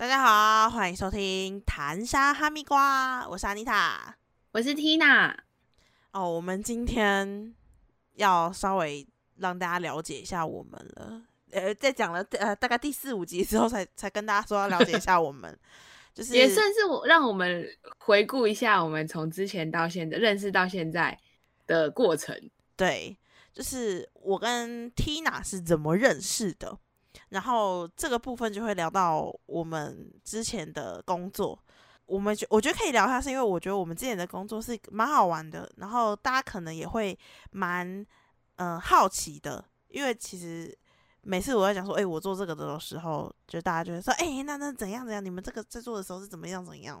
大家好，欢迎收听谈沙哈密瓜，我是安妮塔。我是 Tina。哦，我们今天要稍微让大家了解一下我们了。呃，在讲了呃大概第四五集之后，才才跟大家说要了解一下我们，就是也算是我让我们回顾一下我们从之前到现在认识到现在的过程。对，就是我跟 Tina 是怎么认识的，然后这个部分就会聊到我们之前的工作。我们觉我觉得可以聊一下，是因为我觉得我们之前的工作是蛮好玩的，然后大家可能也会蛮嗯好奇的，因为其实每次我在讲说，哎、我做这个的时候，就大家就会说，哎、那那怎样怎样，你们这个在做的时候是怎么样怎样，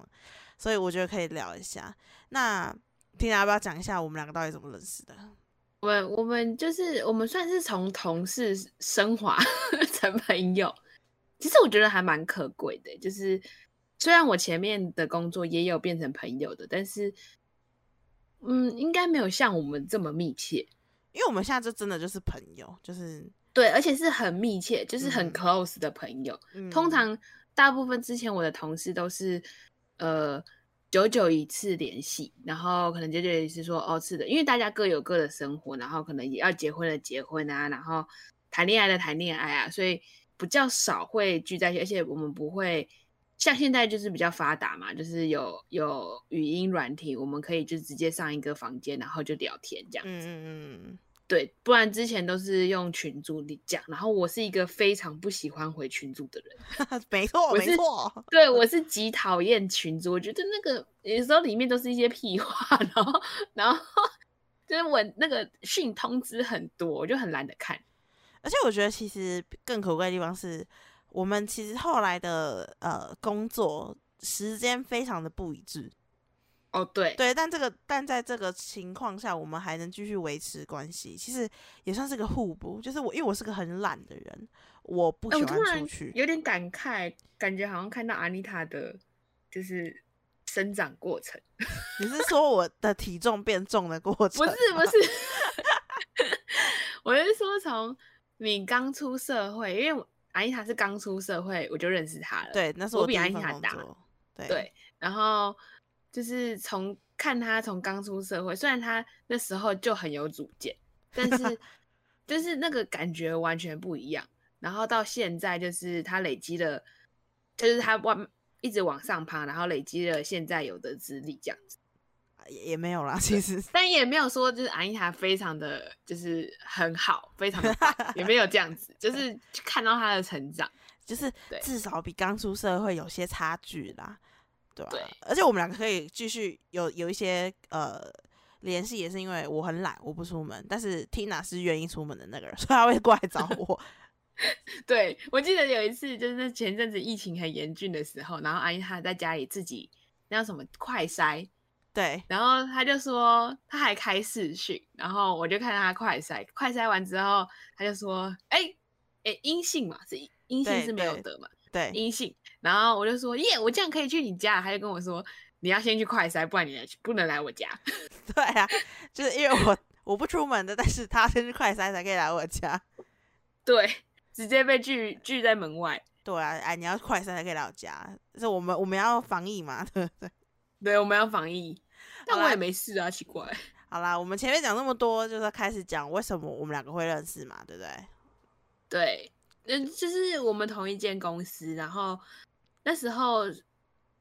所以我觉得可以聊一下。那听要不要讲一下我们两个到底怎么认识的？我们我们就是我们算是从同事 升华成朋友，其实我觉得还蛮可贵的。就是虽然我前面的工作也有变成朋友的，但是嗯，应该没有像我们这么密切。因为我们现在就真的就是朋友，就是对，而且是很密切，就是很嗯 close 的朋友。嗯通常大部分之前我的同事都是呃久久一次联系，然后可能久久一次说哦是的，因为大家各有各的生活，然后可能也要结婚的结婚啊，然后谈恋爱的谈恋爱啊，所以比较少会聚在一起，而且我们不会。像现在就是比较发达嘛，就是有有语音软体，我们可以就直接上一个房间，然后就聊天这样子。嗯嗯对，不然之前都是用群组里讲，然后我是一个非常不喜欢回群组的人，嗯，没错没错，对我是极讨厌群组，我觉得那个有时候里面都是一些屁话，然后然后就是我那个讯通知很多，我就很懒得看。而且我觉得其实更可贵的地方是我们其实后来的呃工作时间非常的不一致，哦，对，对，但这个但在这个情况下，我们还能继续维持关系，其实也算是个互补。就是我因为我是个很懒的人，我不哎喜欢出去，有点感慨，感觉好像看到阿妮塔的，就是生长过程。你是说我的体重变重的过程？不是不是，我是说从你刚出社会，因为我阿妮塔是刚出社会，我就认识她了。对，那是我比第一份安妮塔大，对对，然后就是从看他从刚出社会，虽然他那时候就很有主见，但是 就是那个感觉完全不一样。然后到现在，就是他累积了，就是他往一直往上爬，然后累积了现在有的资历这样子。也也没有啦，其实但也没有说就是安妮塔非常的就是很好，非常的，也没有这样子，就是看到他的成长。就是至少比刚出社会有些差距啦，对吧、对而且我们两个可以继续有有一些呃联系，也是因为我很懒，我不出门，但是 Tina 是愿意出门的那个人，所以他会过来找 我。对我记得有一次就是前阵子疫情很严峻的时候，然后阿姨她在家里自己那叫什么快筛，对，然后她就说她还开视讯，然后我就看她快筛，快筛完之后她就说，哎、哎阴性嘛，是阴性是没有对得嘛，对，阴性，然后我就说耶，我这样可以去你家，他就跟我说你要先去快筛，不然你来不能来我家。对啊，就是因为我我不出门的，但是他先去快筛才可以来我家。对，直接被拒拒在门外。对啊，哎，你要快筛才可以来我家，是我们我们要防疫嘛，对不对？对，我们要防疫，但我也没事啊，奇怪。好啦，我们前面讲那么多，就是要开始讲为什么我们两个会认识嘛，对不对？对，嗯，就是我们同一间公司，然后那时候，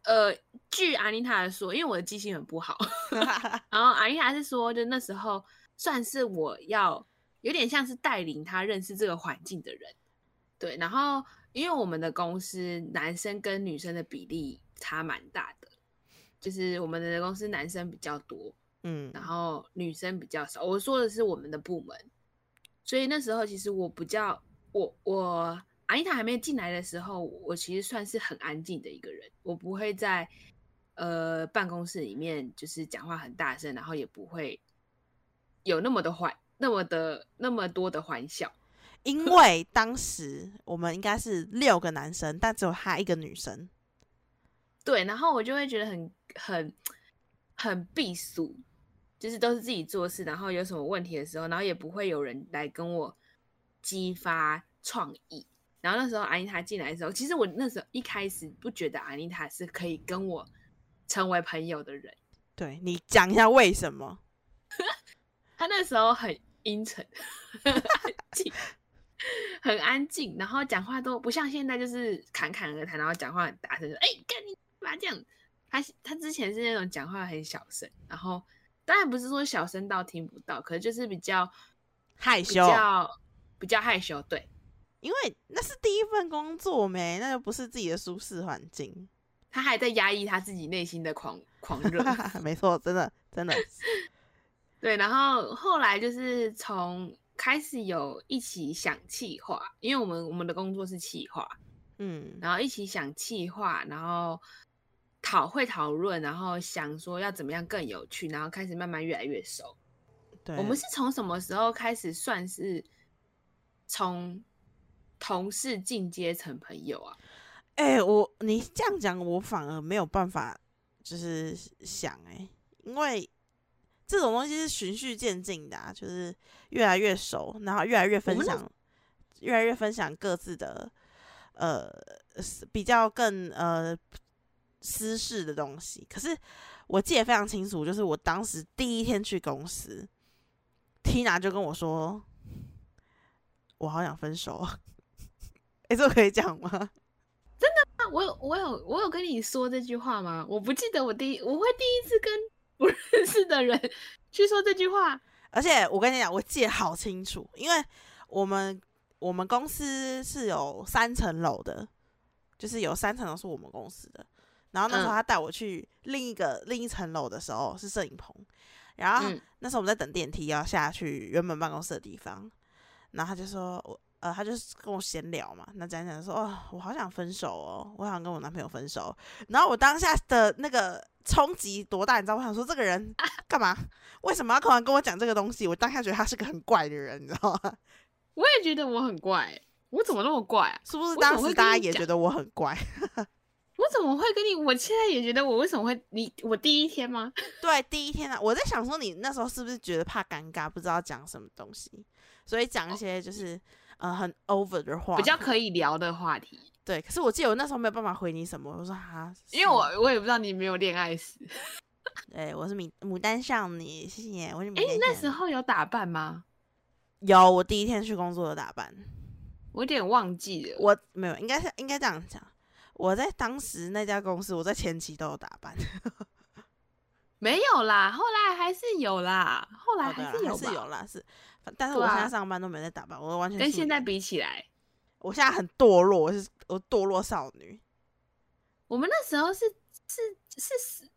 呃，据阿妮塔说，因为我的记性很不好，然后阿妮塔是说，就那时候算是我要有点像是带领他认识这个环境的人，对，然后因为我们的公司男生跟女生的比例差蛮大的，就是我们的公司男生比较多，嗯，然后女生比较少。我说的是我们的部门，所以那时候其实我比较，我我阿妮塔还没进来的时候，我其实算是很安静的一个人，我不会在呃办公室里面就是讲话很大声，然后也不会有那么的欢，那么的那么多的欢笑。因为当时我们应该是六个男生，但只有他一个女生。对，然后我就会觉得很很很避俗，就是都是自己做事，然后有什么问题的时候，然后也不会有人来跟我激发创意。然后那时候阿妮塔进来的时候，其实我那时候一开始不觉得阿妮塔是可以跟我成为朋友的人。对你讲一下为什么？他那时候很阴沉，很安静，很安静，然后讲话都不像现在就是侃侃而谈，然后讲话很大声，哎，干你妈这样。他他之前是那种讲话很小声，然后当然不是说小声到听不到，可是就是比较害羞，比较比较害羞。对，因为那是第一份工作没，那就不是自己的舒适环境。他还在压抑他自己内心的狂狂 热，没错，真的真的。对，然后后来就是从开始有一起想气划，因为我们我们的工作是气划，嗯，然后一起想气划，然后。讨会讨论，然后想说要怎么样更有趣，然后开始慢慢越来越熟。对，我们是从什么时候开始算是从同事进阶成朋友啊？哎，我你这样讲，我反而没有办法就是想哎，因为这种东西是循序渐进的，啊，就是越来越熟，然后越来越分享，越来越分享各自的呃比较更呃。私事的东西，可是我记得非常清楚，就是我当时第一天去公司，Tina 就跟我说：“我好想分手啊！”哎，这可以讲吗？真的吗？我有我有我有跟你说这句话吗？我不记得我第一我会第一次跟不认识的人去说这句话，而且我跟你讲，我记得好清楚，因为我们我们公司是有三层楼的，就是有三层楼是我们公司的。然后那时候他带我去另一个另一层楼的时候是摄影棚，然后那时候我们在等电梯要下去原本办公室的地方，然后他就说我呃他就是跟我闲聊嘛，那讲讲说哦我好想分手哦，我想跟我男朋友分手，然后我当下的那个冲击多大，你知道？我想说这个人 干嘛？为什么要突然跟我讲这个东西？我当下觉得他是个很怪的人，你知道吗？我也觉得我很怪，我怎么那么怪啊？是不是当时大家也觉得我很怪？我怎么会跟你？我现在也觉得我为什么会你我第一天吗？对，第一天啊，我在想说你那时候是不是觉得怕尴尬，不知道讲什么东西，所以讲一些就是呃很 over 的话，比较可以聊的话题。对，可是我记得我那时候没有办法回你什么，我说哈，因为我我也不知道你没有恋爱史。对，我是牡牡丹少女，谢谢。我是哎，那时候有打扮吗？有，我第一天去工作的打扮，我有点忘记了。我没有，应该是应该这样讲。我在当时那家公司，我在前期都有打扮，没有啦，后来还是有啦，后来还是有是有啦，是，但是我现在上班都没在打扮，我完全跟现在比起来，我现在很堕落，我是我堕落少女。我们那时候是是是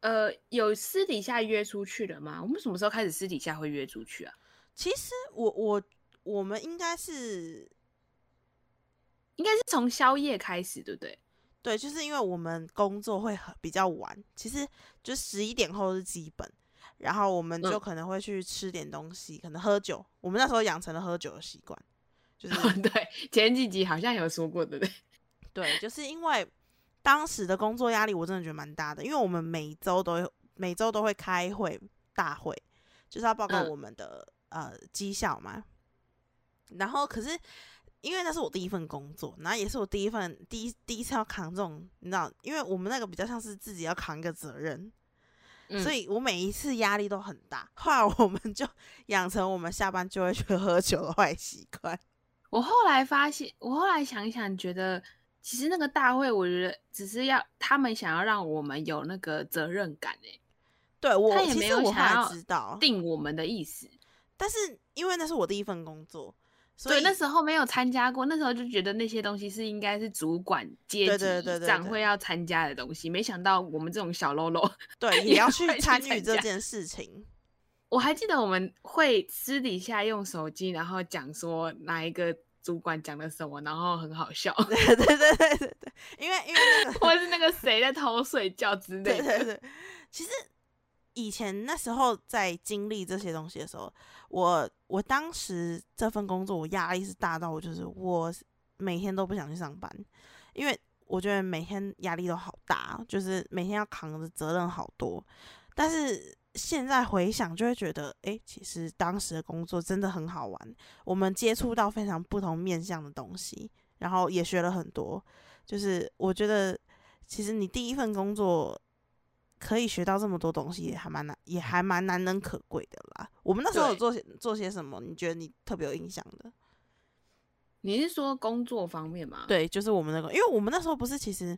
呃，有私底下约出去的吗？我们什么时候开始私底下会约出去啊？其实我我我们应该是。应该是从宵夜开始，对不对？对，就是因为我们工作会很比较晚，其实就十一点后是基本，然后我们就可能会去吃点东西，可能喝酒。我们那时候养成了喝酒的习惯，就是 对前几集好像有说过，对不对？对，就是因为当时的工作压力，我真的觉得蛮大的，因为我们每周都每周都会开会大会，就是要报告我们的呃绩效嘛。然后可是。因为那是我第一份工作，然后也是我第一份第一第一次要扛这种，你知道，因为我们那个比较像是自己要扛一个责任，所以我每一次压力都很大。后来我们就 养成我们下班就会去喝酒的坏习惯。我后来发现，我后来想一想，觉得其实那个大会，我觉得只是要他们想要让我们有那个责任感诶。对我他也没有想要知道定我们的意思，但是因为那是我第一份工作。所以那时候没有参加过，那时候就觉得那些东西是应该是主管阶级长会要参加的东西，没想到我们这种小喽啰 对 也要去参与这件事情。我还记得我们会私底下用手机，然后讲说哪一个主管讲了什么，然后很好笑。对对对对对对，因为因为那个或是那个谁在偷睡觉之类的。对对对，其实。以前那时候在经历这些东西的时候，我我当时这份工作我压力是大到我就是我每天都不想去上班，因为我觉得每天压力都好大，就是每天要扛的责任好多。但是现在回想就会觉得，哎，其实当时的工作真的很好玩，我们接触到非常不同面向的东西，然后也学了很多。就是我觉得，其实你第一份工作可以学到这么多东西，也还蛮难，也还蛮难能可贵的啦。我们那时候有做些做些什么？你觉得你特别有印象的？你是说工作方面吗？对，就是我们那个，因为我们那时候不是其实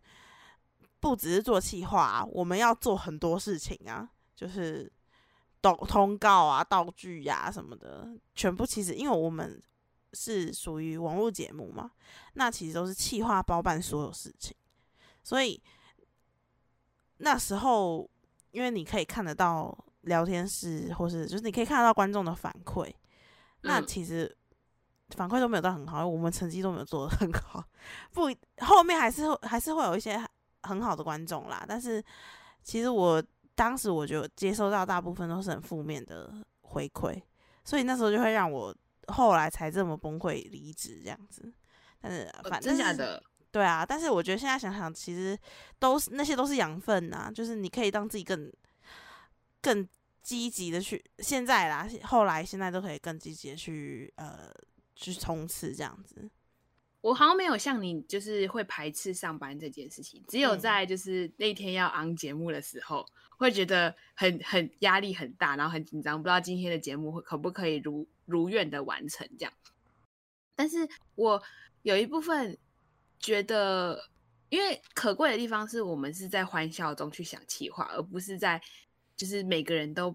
不只是做企划、啊，我们要做很多事情啊，就是通通告啊、道具呀、什么的，全部其实因为我们是属于网络节目嘛，那其实都是企划包办所有事情，所以那时候因为你可以看得到聊天室，或是就是你可以看得到观众的反馈，那嗯。其实反馈都没有到很好，我们成绩都没有做的很好，不后面还是会还是会有一些很好的观众啦，但是其实我当时我就接收到大部分都是很负面的回馈，所以那时候就会让我后来才这么崩溃离职这样子。但是呃反正对啊，但是我觉得现在想想，其实都是那些都是养分呐、就是你可以让自己更更积极的去，现在啦，后来现在都可以更积极的去呃去冲刺这样子。我好像没有像你，就是会排斥上班这件事情，只有嗯在就是那天要昂节目的时候，会觉得很很压力很大，然后很紧张，不知道今天的节目会可不可以如如愿的完成这样。但是我有一部分觉得，因为可贵的地方是我们是在欢笑中去想企划，而不是在就是每个人都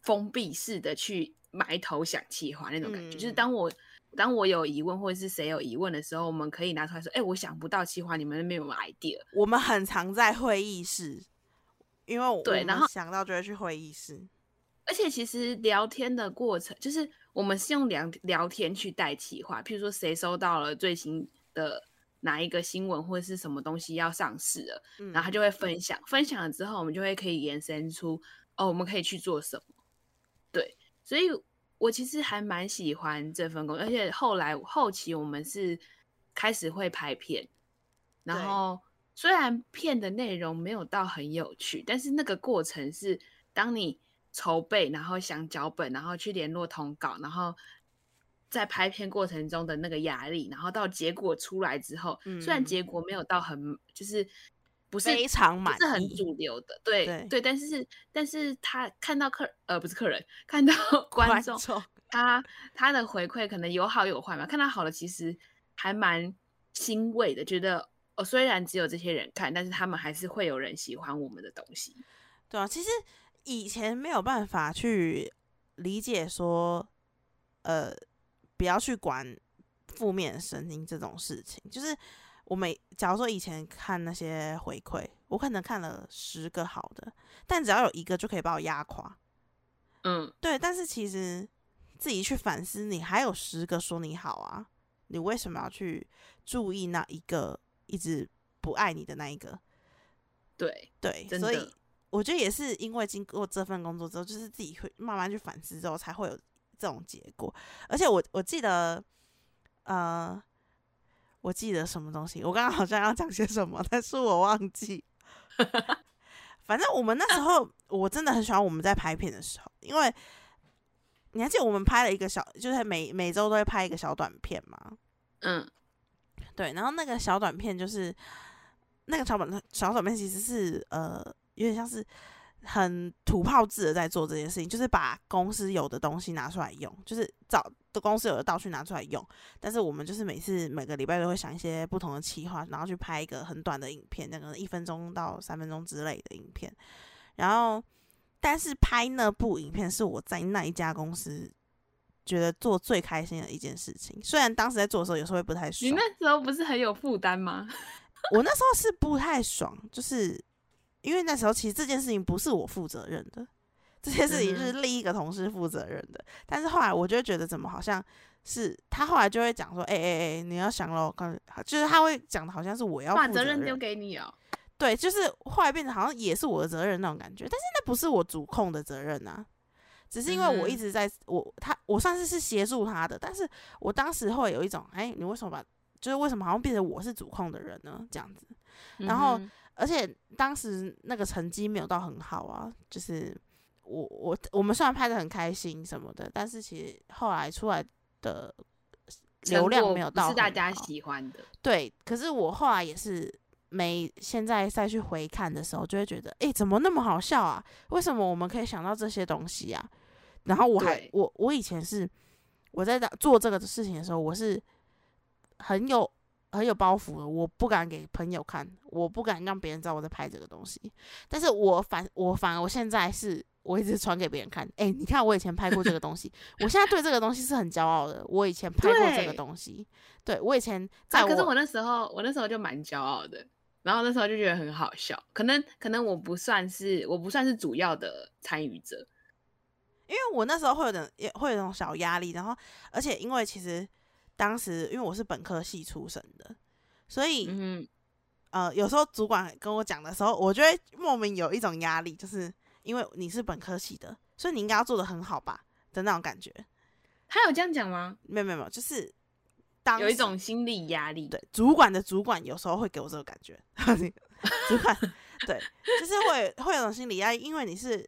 封闭式的去埋头想企划那种感觉。就是嗯当我当我有疑问或者是谁有疑问的时候，我们可以拿出来说：“哎、我想不到企划，你们那边有没有 idea？” 我们很常在会议室，因为我对然后想到就会去会议室。而且其实聊天的过程，就是我们是用聊聊天去带企划，譬如说谁收到了最新的哪一个新闻或者是什么东西要上市了，嗯，然后他就会分享，分享了之后，我们就会可以延伸出哦，我们可以去做什么。对，所以我其实还蛮喜欢这份工作，而且后来后期我们是开始会拍片，然后虽然片的内容没有到很有趣，但是那个过程是当你筹备，然后想脚本，然后去联络通稿，然后在拍片过程中的那个压力，然后到结果出来之后，虽然嗯结果没有到很就是不是非常不满是很主流的，对对但是但是他看到客呃不是客人，看到 观众，他他的回馈可能有好有坏嘛，看到好的其实还蛮欣慰的，觉得哦虽然只有这些人看，但是他们还是会有人喜欢我们的东西。对啊，其实以前没有办法去理解说，呃，不要去管负面声音这种事情。就是我每假如说以前看那些回馈，我可能看了十个好的，但只要有一个就可以把我压垮。嗯，对，但是其实自己去反思，你还有十个说你好啊，你为什么要去注意那一个一直不爱你的那一个？对，对，所以我觉得也是因为经过这份工作之后，就是自己会慢慢去反思之后，才会有这种结果。而且我我记得，呃，我记得什么东西，我刚刚好像要讲些什么，但是我忘记。反正我们那时候，我真的很喜欢我们在拍片的时候，因为你还记得我们拍了一个小，就是每每周都会拍一个小短片嘛。嗯对，然后那个小短片就是那个小短小短片，其实是呃有点像是很土炮制的在做这件事情，就是把公司有的东西拿出来用，就是找的公司有的道具拿出来用。但是我们就是每次每个礼拜都会想一些不同的企划，然后去拍一个很短的影片，那个一分钟到三分钟之类的影片。然后，但是拍那部影片是我在那一家公司。觉得做最开心的一件事情，虽然当时在做的时候有时候会不太爽，你那时候不是很有负担吗？我那时候是不太爽，就是因为那时候其实这件事情不是我负责任的，这件事情嗯是另一个同事负责任的。但是后来我就会觉得，怎么好像是他后来就会讲说，哎哎哎，你要想喽，刚就是他会讲的好像是我要把负责任责任丢给你哦。对，就是后来变得好像也是我的责任那种感觉，但是那不是我主控的责任啊，只是因为我一嗯直在我他我算是是协助他的，但是我当时会有一种，哎，你为什么把就是为什么好像变成我是主控的人呢？这样子，然后而且当时那个成绩没有到很好啊，就是我我我们虽然拍的很开心什么的，但是其实后来出来的流量没有到是大家喜欢的。对，可是我后来也是没现在再去回看的时候，就会觉得，哎，怎么那么好笑啊？为什么我们可以想到这些东西啊？然后我还我我以前是我在做这个事情的时候，我是很有很有包袱的，我不敢给朋友看，我不敢让别人知道我在拍这个东西。但是我反我反而我现在是。我一直传给别人看，哎，你看我以前拍过这个东西，我现在对这个东西是很骄傲的。我以前拍过这个东西，对我以前在，可是我那时候我那时候就蛮骄傲的，然后那时候就觉得很好笑。可能可能我不算是我不算是主要的参与者，因为我那时候会有点也会有种小压力，然后而且因为其实当时因为我是本科系出身的，所以嗯呃有时候主管跟我讲的时候，我觉得莫名有一种压力，就是。因为你是本科系的，所以你应该要做的很好吧的那种感觉。他有这样讲吗？没有没有没有，就是当有一种心理压力。对，主管的主管有时候会给我这个感觉。主管对，就是会会有种心理压力，因为你是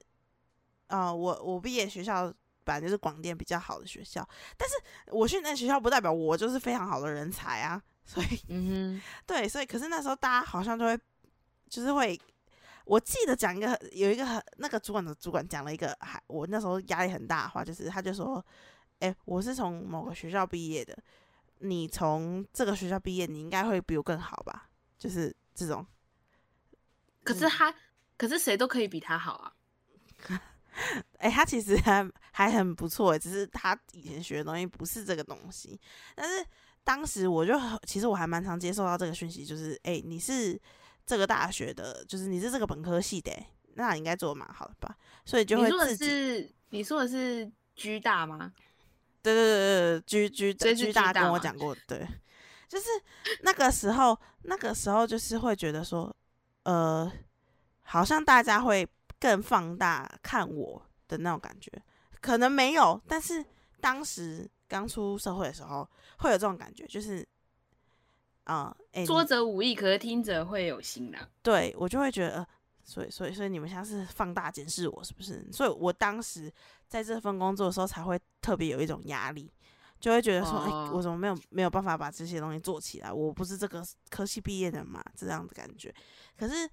呃，我我毕业学校本来就是广电比较好的学校，但是我去那学校不代表我就是非常好的人才啊。所以嗯，对，所以可是那时候大家好像就会就是会。我记得讲一个有一个很那个主管的主管讲了一个还我那时候压力很大的话，就是他就说：“哎，我是从某个学校毕业的，你从这个学校毕业，你应该会比我更好吧？”就是这种。可是他，可是谁都可以比他好啊。哎，他其实还还很不错，只是他以前学的东西不是这个东西。但是当时我就其实我还蛮常接受到这个讯息，就是哎，你是。这个大学的，就是你是这个本科系的，那应该做的蛮好的吧？所以就会自己。你说的是你说的是居大吗？对对对对居居居大跟我讲过，对，就是那个时候，那个时候就是会觉得说，呃，好像大家会更放大看我的那种感觉，可能没有，但是当时刚出社会的时候会有这种感觉，就是。啊，说者无意，可是听者会有心的。对我就会觉得，所以，所以，所以你们现在是放大检视我，是不是？所以我当时在这份工作的时候，才会特别有一种压力，就会觉得说，哎，我怎么没有没有办法把这些东西做起来？我不是这个科系毕业的嘛，这样的感觉。可是，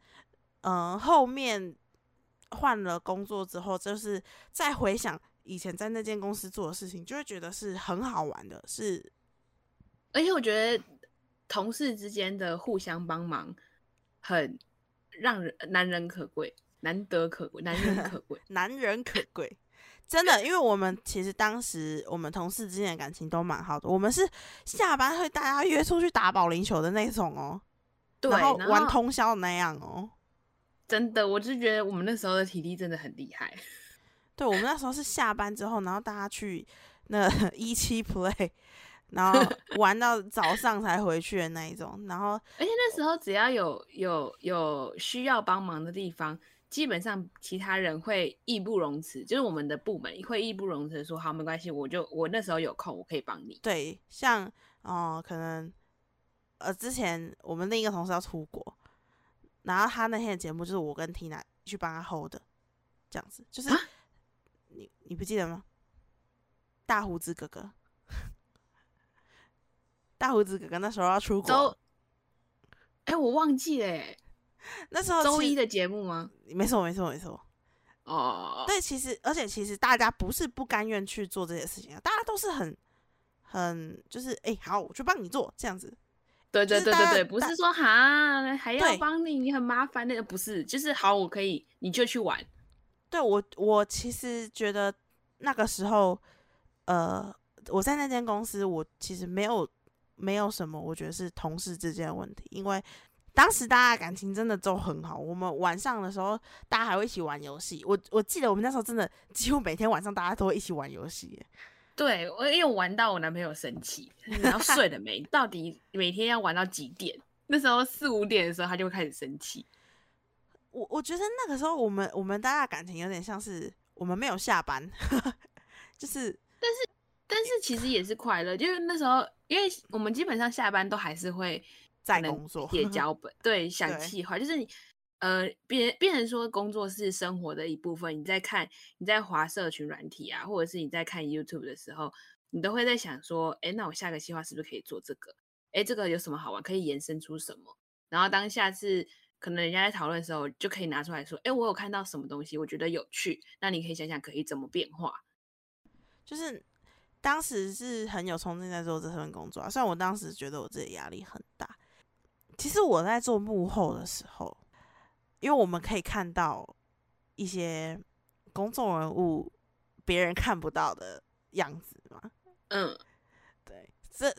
嗯，后面换了工作之后，就是再回想以前在那间公司做的事情，就会觉得是很好玩的，是，而且我觉得。同事之间的互相帮忙，很让人难人可贵，难得可贵，难人可贵，难人可贵，真的，因为我们其实当时我们同事之间的感情都蛮好的，我们是下班会大家约出去打保龄球的那种哦，对，然后玩通宵的那样哦，真的，我就觉得我们那时候的体力真的很厉害，对，我们那时候是下班之后，然后大家去那一期 play。然后 玩到早上才回去的那一种，然后而且那时候只要有有有需要帮忙的地方，基本上其他人会义不容辞，就是我们的部门会义不容辞说好没关系，我就我那时候有空我可以帮你。对，像哦可能呃之前我们另一个同事要出国，然后他那天的节目就是我跟 Tina 去帮他 hold 的，这样子就是你你不记得吗？大胡子哥哥。大胡子哥哥那时候要出国，哎，我忘记了，那时候周一的节目吗？没错，没错，没错。哦，对，其实，而且其实大家不是不甘愿去做这些事情啊，大家都是很很就是，哎，好，我去帮你做这样子。对对对对对，不是说哈还要帮你，你很麻烦那个，不是，就是好，我可以，你就去玩。对我，我其实觉得那个时候，呃，我在那间公司，我其实没有。没有什么，我觉得是同事之间的问题，因为当时大家感情真的都很好。我们晚上的时候，大家还会一起玩游戏。我我记得我们那时候真的几乎每天晚上大家都会一起玩游戏。对，我因为玩到我男朋友生气，然后睡了没？到底每天要玩到几点？那时候四五点的时候，他就会开始生气。我我觉得那个时候我们我们大家感情有点像是我们没有下班，就是，但是。但是其实也是快乐，就是那时候，因为我们基本上下班都还是会在工作写脚本，对，想计划，就是你呃，别别人说工作是生活的一部分。你在看你在划社群软体啊，或者是你在看 YouTube 的时候，你都会在想说，哎，那我下个计划是不是可以做这个？哎，这个有什么好玩？可以延伸出什么？然后当下次可能人家在讨论的时候，就可以拿出来说，哎，我有看到什么东西，我觉得有趣，那你可以想想可以怎么变化。就是当时是很有冲劲在做这份工作啊，虽然我当时觉得我自己压力很大。其实我在做幕后的时候，因为我们可以看到一些公众人物别人看不到的样子嘛。嗯，对，这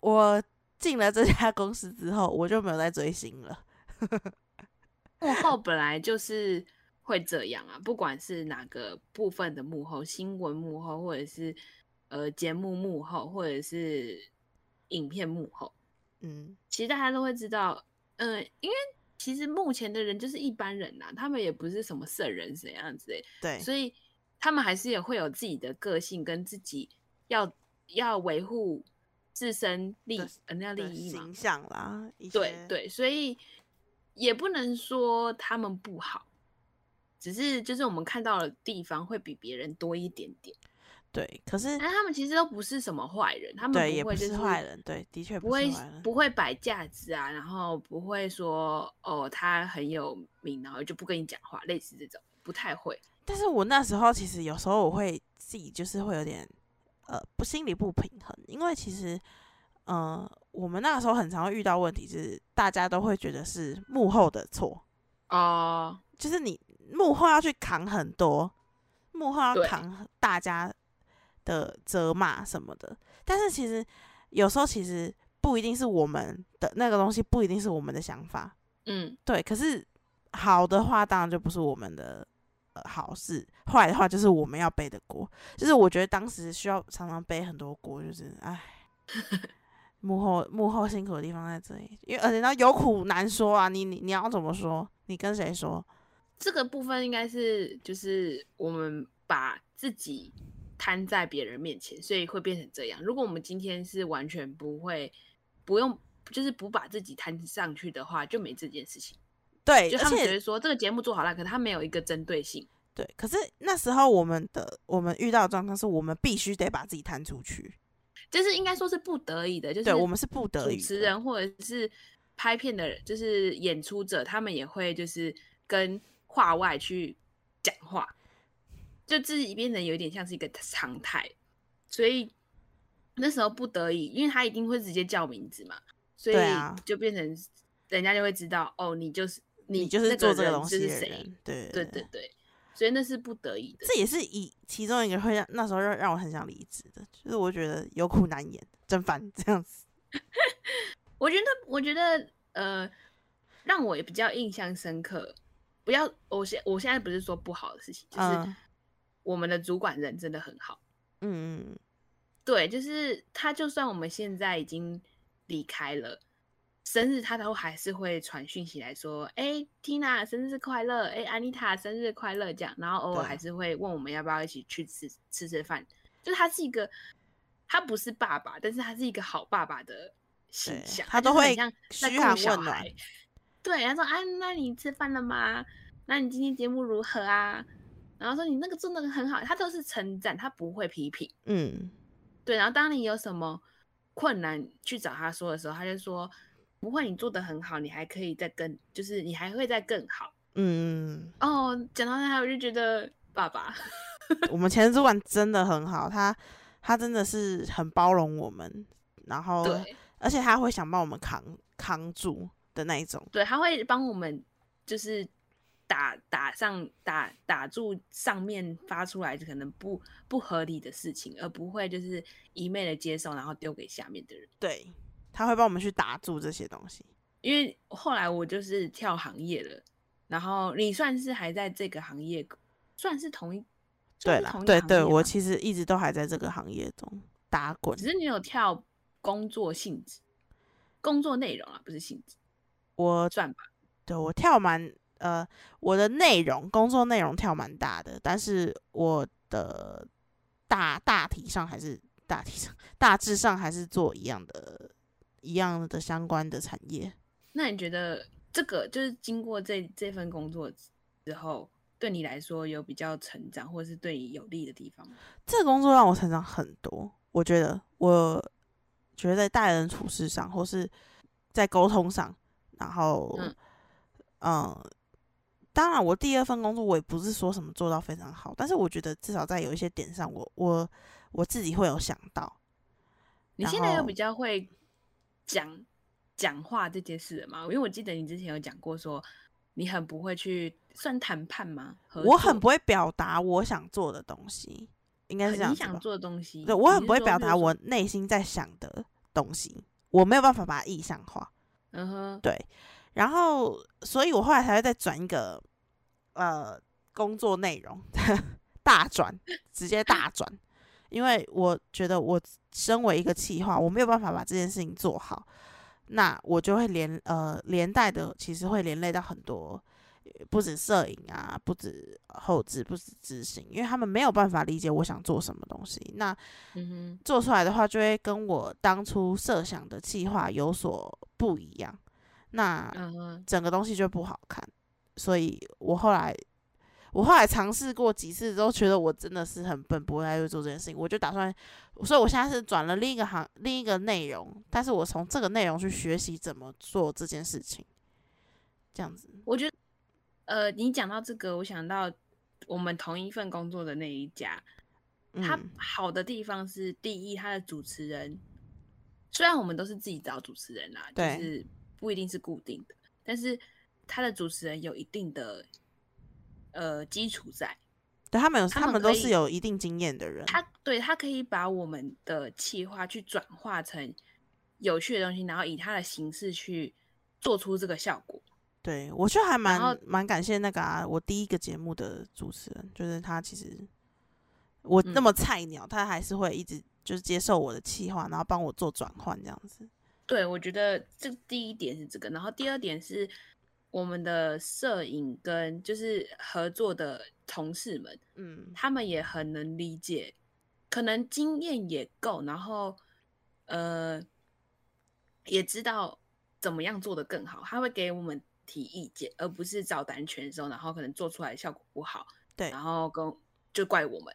我进了这家公司之后，我就没有再追星了。幕后本来就是会这样啊，不管是哪个部分的幕后，新闻幕后，或者是呃节目幕后，或者是影片幕后，嗯，其实大家都会知道，嗯，因为其实目前的人就是一般人呐，他们也不是什么圣人怎样子的，对，所以他们还是也会有自己的个性跟自己要。要维护自身利呃那利益形象啦，对对，所以也不能说他们不好，只是就是我们看到的地方会比别人多一点点。对，可是他们其实都不是什么坏人，他们不会就是坏人，对，的确不会不会摆架子啊，然后不会说哦他很有名，然后就不跟你讲话，类似这种不太会。但是我那时候其实有时候我会自己就是会有点。呃，不，心理不平衡，因为其实，呃，我们那个时候很常会遇到问题，就是大家都会觉得是幕后的错哦，就是你幕后要去扛很多，幕后要扛大家的责骂什么的，但是其实有时候其实不一定是我们的那个东西，不一定是我们的想法，嗯，对，可是好的话，当然就不是我们的。好事，坏的话就是我们要背的锅。就是我觉得当时需要常常背很多锅，就是唉，幕后幕后辛苦的地方在这里，因为而且那有苦难说啊，你你你要怎么说？你跟谁说？这个部分应该是就是我们把自己摊在别人面前，所以会变成这样。如果我们今天是完全不会不用，就是不把自己摊上去的话，就没这件事情。对，就他们觉得说这个节目做好了，可是他没有一个针对性。对，可是那时候我们的我们遇到的状况是我们必须得把自己摊出去，就是应该说是不得已的，就是对我们是不得已。主持人或者是拍片的人，就是演出者，他们也会就是跟话外去讲话，就自己变得有点像是一个常态。所以那时候不得已，因为他一定会直接叫名字嘛，所以就变成人家就会知道哦，你就是。你就是做这个东西的人，对对对对，所以那是不得已的。这也是以其中一个会让那时候让让我很想离职的，就是我觉得有苦难言，真烦这样子。我觉得，我觉得，呃，让我也比较印象深刻。不要，我现我现在不是说不好的事情，就是我们的主管人真的很好。嗯嗯，对，就是他，就算我们现在已经离开了。生日他都还是会传讯息来说，哎，Tina 生日快乐，哎，安妮塔生日快乐，这样，然后偶尔还是会问我们要不要一起去吃吃吃饭。就是他是一个，他不是爸爸，但是他是一个好爸爸的形象，他都会像在顾小孩。对，他说，啊，那你吃饭了吗？那你今天节目如何啊？然后说你那个做的很好，他都是称赞，他不会批评。嗯，对。然后当你有什么困难去找他说的时候，他就说。不会，你做的很好，你还可以再更，就是你还会再更好。嗯哦，讲到他，我就觉得爸爸，我们前主管真的很好，他他真的是很包容我们，然后对，而且他会想帮我们扛扛住的那一种。对，他会帮我们就是打打上打打住上面发出来可能不不合理的事情，而不会就是一昧的接受，然后丢给下面的人。对。他会帮我们去打住这些东西，因为后来我就是跳行业了，然后你算是还在这个行业，算是同一对啦，对对，我其实一直都还在这个行业中打滚，只是你有跳工作性质、工作内容啊，不是性质。我算吧，对我跳蛮呃，我的内容工作内容跳蛮大的，但是我的大大体上还是大体上大致上还是做一样的。一样的相关的产业，那你觉得这个就是经过这这份工作之后，对你来说有比较成长，或者是对你有利的地方吗？这个工作让我成长很多，我觉得，我觉得在待人处事上，或是在沟通上，然后，嗯，当然，我第二份工作我也不是说什么做到非常好，但是我觉得至少在有一些点上，我我我自己会有想到。你现在有比较会讲讲话这件事吗？因为我记得你之前有讲过，说你很不会去算谈判吗？我很不会表达我想做的东西。应该是这样。你想做的东西，对我很不会表达我内心在想的东西，我没有办法把它意象化。嗯哼，对。然后，所以我后来才会再转一个呃工作内容，大转，直接大转，因为我觉得我身为一个企划，我没有办法把这件事情做好，那我就会连呃连带的，其实会连累到很多。不止摄影啊，不止后置，不止执行，因为他们没有办法理解我想做什么东西。那嗯做出来的话，就会跟我当初设想的计划有所不一样。那整个东西就不好看。所以我后来，我后来尝试过几次，都觉得我真的是很笨，不会去做这件事情。我就打算，所以我现在是转了另一个行，另一个内容，但是我从这个内容去学习怎么做这件事情。这样子，我觉得。呃，你讲到这个，我想到我们同一份工作的那一家，它好的地方是第一，它的主持人虽然我们都是自己找主持人啦，就是不一定是固定的，但是他的主持人有一定的呃基础在，对他们有他们都是有一定经验的人，他对他可以把我们的企划去转化成有趣的东西，然后以他的形式去做出这个效果。对，我就还蛮蛮感谢那个啊，我第一个节目的主持人，就是他其实我那么菜鸟，他还是会一直就是接受我的企划，然后帮我做转换这样子。对，我觉得这第一点是这个，然后第二点是我们的摄影跟就是合作的同事们，嗯，他们也很能理解，可能经验也够，然后呃也知道怎么样做的更好，他会给我们。提意见，而不是照单全收，然后可能做出来效果不好，对，然后跟就怪我们。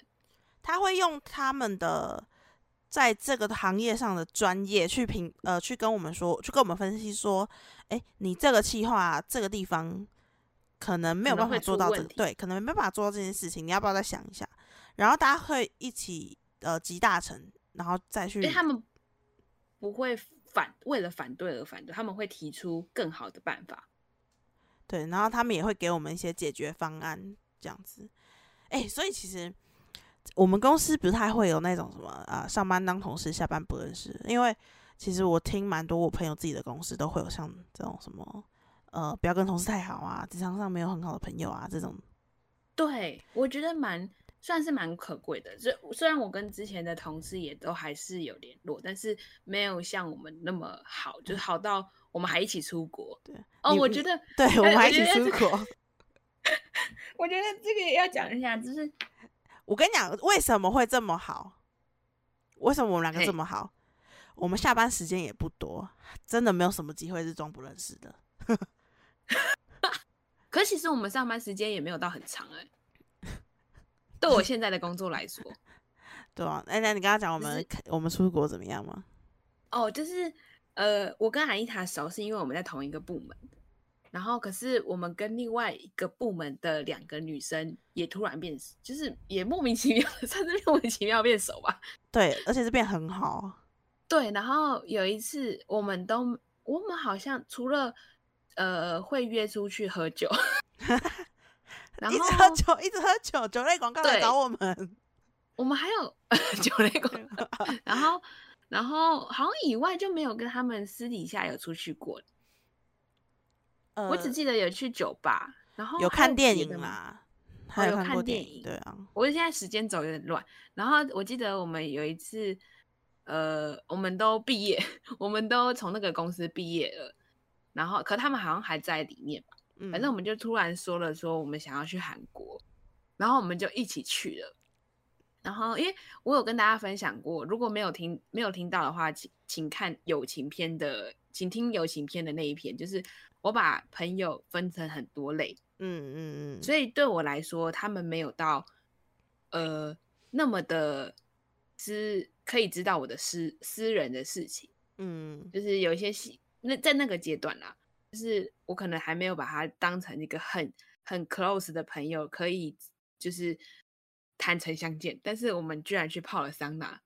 他会用他们的在这个行业上的专业去评，呃，去跟我们说，去跟我们分析说，哎，你这个计划这个地方可能没有办法做到这，对，可能没办法做到这件事情，你要不要再想一下？然后大家会一起呃集大成，然后再去。他们不会反为了反对而反对，他们会提出更好的办法。对，然后他们也会给我们一些解决方案，这样子。哎，所以其实我们公司不太会有那种什么啊，上班当同事，下班不认识。因为其实我听蛮多我朋友自己的公司都会有像这种什么，呃，不要跟同事太好啊，职场上没有很好的朋友啊这种。对，我觉得蛮算是蛮可贵的。这虽然我跟之前的同事也都还是有联络，但是没有像我们那么好，就是好到。我们还一起出国，对哦，我觉得对，我们还一起出国。我觉得这个也要讲一下，就是我跟你讲，为什么会这么好？为什么我们两个这么好？我们下班时间也不多，真的没有什么机会是装不认识的。可其实我们上班时间也没有到很长哎，对我现在的工作来说，对啊。哎，那你刚刚讲我们我们出国怎么样吗？哦，就是。呃，我跟安妮塔熟是因为我们在同一个部门，然后可是我们跟另外一个部门的两个女生也突然变，就是也莫名其妙，甚至莫名其妙变熟吧。对，而且是变很好。对，然后有一次我们都，我们好像除了呃会约出去喝酒，然后一直喝酒，一直喝酒，酒类广告来找我们，我们还有 酒类广告，然后。然后好像以外就没有跟他们私底下有出去过，我只记得有去酒吧，然后有看电影嘛，还有看电影，对啊。我现在时间走有点乱，然后我记得我们有一次，呃，我们都毕业，我们都从那个公司毕业了，然后可他们好像还在里面吧，反正我们就突然说了说我们想要去韩国，然后我们就一起去了。然后，因为我有跟大家分享过，如果没有听没有听到的话，请请看友情篇的，请听友情篇的那一篇，就是我把朋友分成很多类，嗯嗯嗯，所以对我来说，他们没有到呃那么的，知可以知道我的私私人的事情，嗯，就是有一些细那在那个阶段啦，就是我可能还没有把他当成一个很很 close 的朋友，可以就是坦诚相见，但是我们居然去泡了桑拿，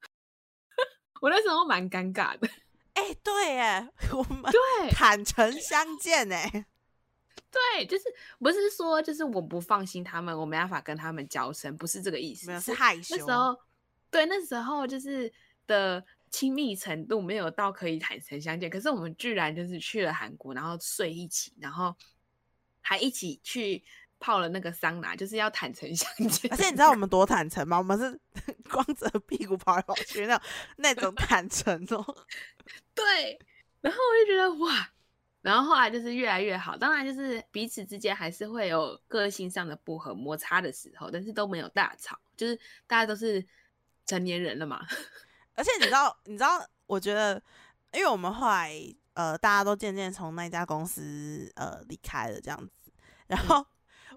我那时候蛮尴尬的。哎、对耶，我们对坦诚相见哎，对，就是不是说就是我不放心他们，我没办法跟他们交深，不是这个意思，是是害羞。那时候，对，那时候就是的亲密程度没有到可以坦诚相见，可是我们居然就是去了韩国，然后睡一起，然后还一起去泡了那个桑拿，就是要坦诚相见。而且你知道我们多坦诚吗？我们是 光着屁股跑来跑去那种那种坦诚哦。对，然后我就觉得哇，然后后来就是越来越好，当然就是彼此之间还是会有个性上的不合摩擦的时候，但是都没有大吵，就是大家都是成年人了嘛。而且你知道，你知道，我觉得，因为我们后来呃，大家都渐渐从那家公司呃离开了这样子，然后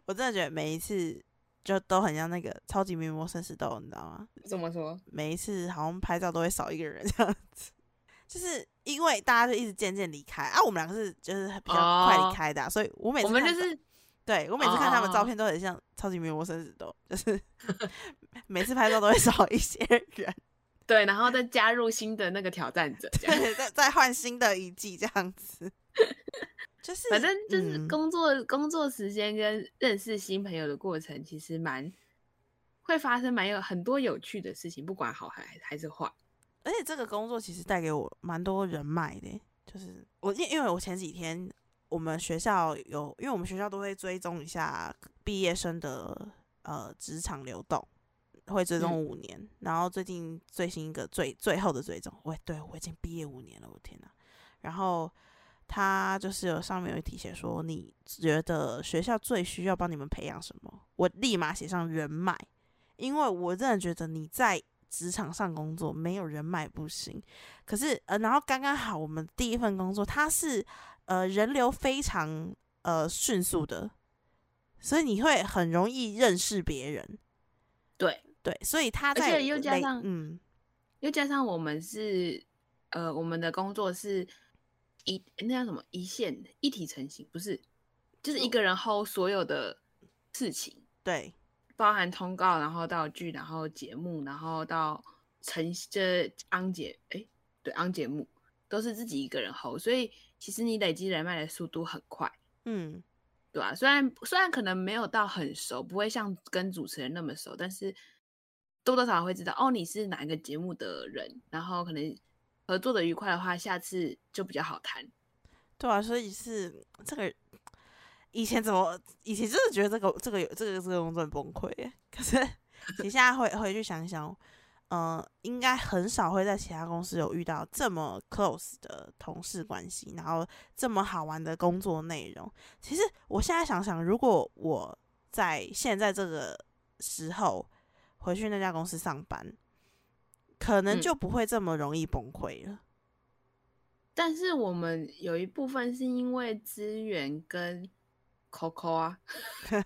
我真的觉得每一次就都很像那个超级名模生死斗，你知道吗？怎么说？每一次好像拍照都会少一个人这样子，就是因为大家就一直渐渐离开啊，我们两个是就是比较快离哦开的啊、所以我每次我们就是对我每次看他们照哦片都很像超级名模生死斗，就是 每次拍照都会少一些人，对，然后再加入新的那个挑战者，对，再再换新的一季这样子，就是反正就是嗯工作、工作时间跟认识新朋友的过程，其实蛮会发生蛮有很多有趣的事情，不管好还还是坏。而且这个工作其实带给我蛮多人脉的，就是我因因为我前几天我们学校有，因为我们学校都会追踪一下毕业生的呃职场流动，会追踪嗯五年，然后最近最新一个最最后的追踪，喂，对我已经毕业五年了，我天呐！然后他就是有上面有一题写说，你觉得学校最需要帮你们培养什么？我立马写上人脉，因为我真的觉得你在职场上工作没有人脉不行。可是呃，然后刚刚好我们第一份工作它是呃人流非常呃迅速的，所以你会很容易认识别人。对，对，所以他而在且又加上嗯又加上我们是呃，我们的工作是一那叫什么？一线一体成型，不是，就是一个人 hold 所有的事情，对。包含通告，然后到剧，然后节目，然后到成这安节，哎，对，安节目都是自己一个人 hold，所以其实你累积人脉的速度很快。嗯。对吧、虽然虽然可能没有到很熟，不会像跟主持人那么熟，但是多多少少会知道哦，你是哪一个节目的人，然后可能合作的愉快的话，下次就比较好谈。对啊，所以是这个以前怎么以前真的觉得这个这个有这个这个工作很崩溃，可是你现在回回去想想，呃，应该很少会在其他公司有遇到这么 close 的同事关系，然后这么好玩的工作内容。其实我现在想想，如果我在现在这个时候回去那家公司上班，可能嗯就不会这么容易崩溃了。但是我们有一部分是因为资源跟 Coco 啊，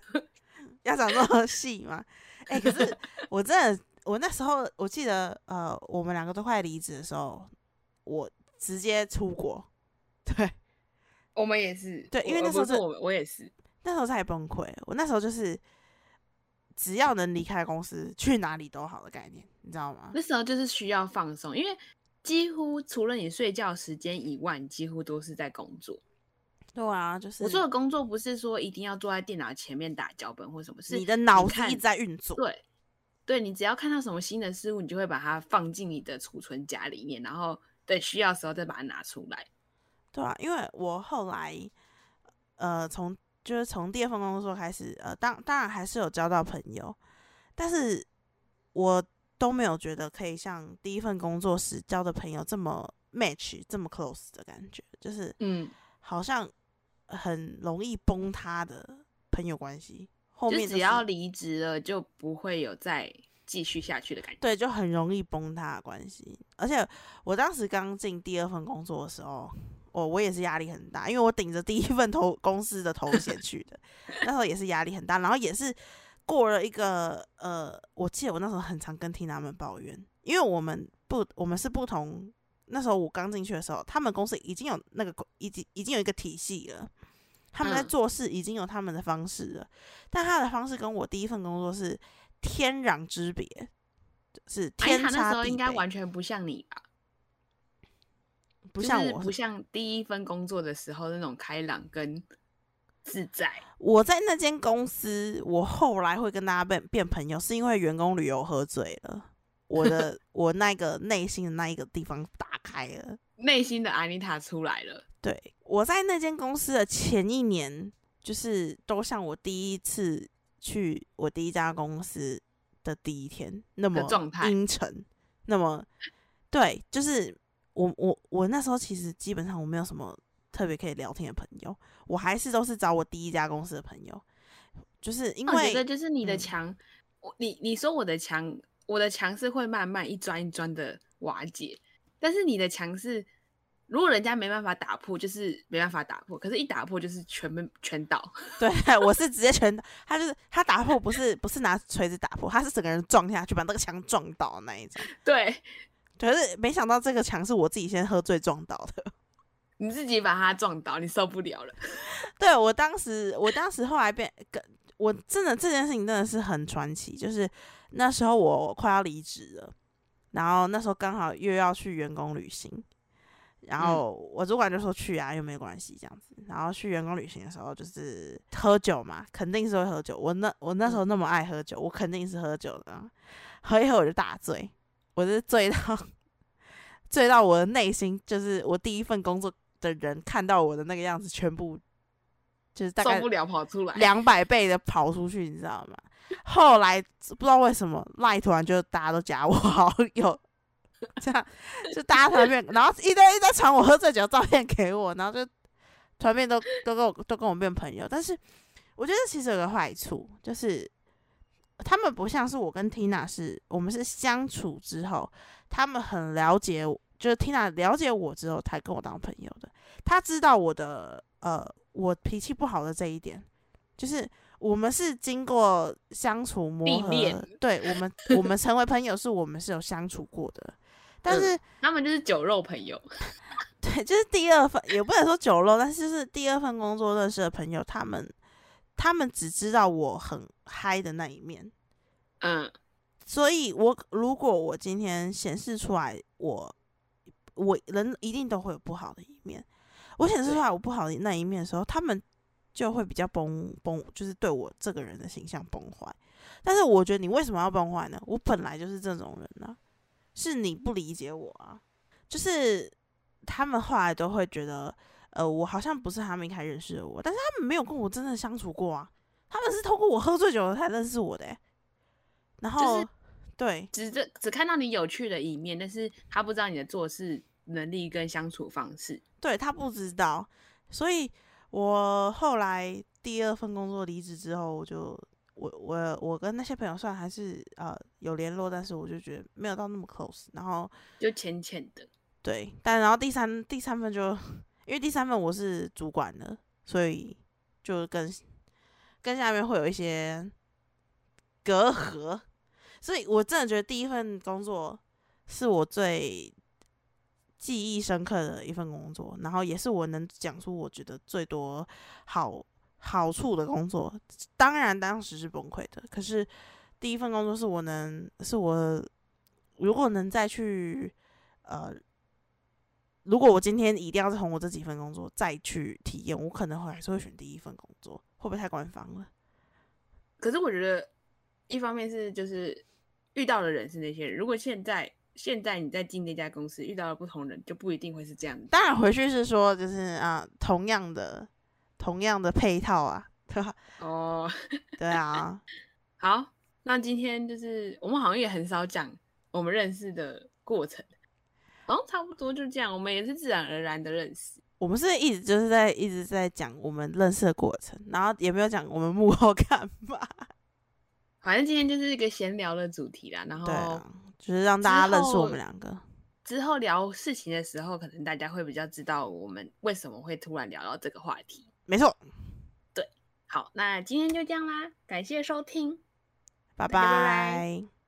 要讲这么细吗？哎、可是 我真的，我那时候我记得，呃，我们两个都快离职的时候，我直接出国，对，我们也是，对因为那时候是我我也是，那时候才崩溃。我那时候就是只要能离开公司，去哪里都好的概念，你知道吗？那时候就是需要放松，因为几乎除了你睡觉时间以外，你几乎都是在工作。对啊，就是我做的工作不是说一定要坐在电脑前面打脚本或什么，是你的脑子一直在运作，对，对你只要看到什么新的事物，你就会把它放进你的储存夹里面，然后对需要的时候再把它拿出来。对啊，因为我后来呃从就是从第二份工作开始，呃当当然还是有交到朋友，但是我都没有觉得可以像第一份工作时交的朋友这么 match 这么 close 的感觉，就是嗯，好像很容易崩塌的朋友关系，后面、是、只要离职了，就不会有再继续下去的感觉。对，就很容易崩塌的关系。而且我当时刚进第二份工作的时候，我我也是压力很大，因为我顶着第一份头公司的头衔去的，那时候也是压力很大，然后也是过了一个呃，我记得我那时候很常跟 Tina 们抱怨，因为我们不，我们是不同。那时候我刚进去的时候，他们公司已经有那个已经已经有一个体系了，他们在做事已经有他们的方式了，但他的方式跟我第一份工作是天壤之别，是天差地那时候应该完全不像你吧？不像我，不像第一份工作的时候那种开朗跟自在。我在那间公司，我后来会跟大家变变朋友，是因为员工旅游喝醉了。我的 我那个内心的那一个地方打开了，内心的安妮塔出来了。对，我在那间公司的前一年，就是都像我第一次去我第一家公司的第一天那么阴沉，那么对，就是我我我那时候其实基本上我没有什么特别可以聊天的朋友，我还是都是找我第一家公司的朋友，就是因为我觉得就是你的墙，我你你说我的墙。我的墙是会慢慢一砖一砖的瓦解，但是你的墙是，如果人家没办法打破，就是没办法打破。可是，一打破就是全部全倒。对，我是直接全倒。他就是他打破，不是不是拿锤子打破，他是整个人撞下去，把那个墙撞倒那一种。对，可是没想到这个墙是我自己先喝醉撞倒的。你自己把它撞倒，你受不了了。对我当时，我当时后来变，我真的这件事情真的是很传奇，就是。那时候我快要离职了，然后那时候刚好又要去员工旅行，然后我主管就说去啊，又没关系这样子。然后去员工旅行的时候就是喝酒嘛，肯定是会喝酒。我那我那时候那么爱喝酒，我肯定是喝酒的。喝一喝我就大醉，我是醉到醉到我的内心，就是我第一份工作的人看到我的那个样子，全部就是大概受不了跑出来两百倍的跑出去，你知道吗？后来不知道为什么赖突然就大家都加我好友，这样就大家团面，然后一堆一堆传我喝醉酒照片给我，然后就团面都都跟我都跟我变朋友。但是我觉得其实有个坏处，就是他们不像是我跟 Tina 是，我们是相处之后，他们很了解，就是 Tina 了解我之后才跟我当朋友的。他知道我的呃我脾气不好的这一点，就是。我们是经过相处磨合，对我们，我们成为朋友是我们是有相处过的，但是他们就是酒肉朋友，对，就是第二份也不能说酒肉，但是是第二份工作认识的朋友，他们他们只知道我很嗨的那一面，嗯，所以我如果我今天显示出来，我我人一定都会有不好的一面，我显示出来我不好的那一面的时候，他们。就会比较崩崩，就是对我这个人的形象崩坏。但是我觉得你为什么要崩坏呢？我本来就是这种人呢，是你不理解我啊。就是他们后来都会觉得，呃，我好像不是他们一开始认识的我，但是他们没有跟我真正相处过啊。他们是通过我喝醉酒才认识我的。然后，对，只这只看到你有趣的一面，但是他不知道你的做事能力跟相处方式。对他不知道，所以。我后来第二份工作离职之后，我就我我我跟那些朋友算还是呃有联络，但是我就觉得没有到那么 close，然后就浅浅的。对，但然后第三第三份就因为第三份我是主管的，所以就跟跟下面会有一些隔阂，所以我真的觉得第一份工作是我最。记忆深刻的一份工作，然后也是我能讲出我觉得最多好好处的工作。当然当时是崩溃的，可是第一份工作是我能是我如果能再去呃，如果我今天一定要从我这几份工作再去体验，我可能会还是会选第一份工作，会不会太官方了？可是我觉得一方面是就是遇到的人是那些人，如果现在。现在你在进那家公司遇到了不同人，就不一定会是这样。当然回去是说，就是啊，同样的，同样的配套啊，对吧？哦，对啊。好，那今天就是我们好像也很少讲我们认识的过程，好像差不多就这样。我们也是自然而然的认识。我们是一直就是在一直在讲我们认识的过程，然后也没有讲我们幕后干嘛。反正今天就是一个闲聊的主题啦，然后。就是让大家认识我们两个。之后聊事情的时候，可能大家会比较知道我们为什么会突然聊到这个话题。没错，对，好，那今天就这样啦，感谢收听，拜拜。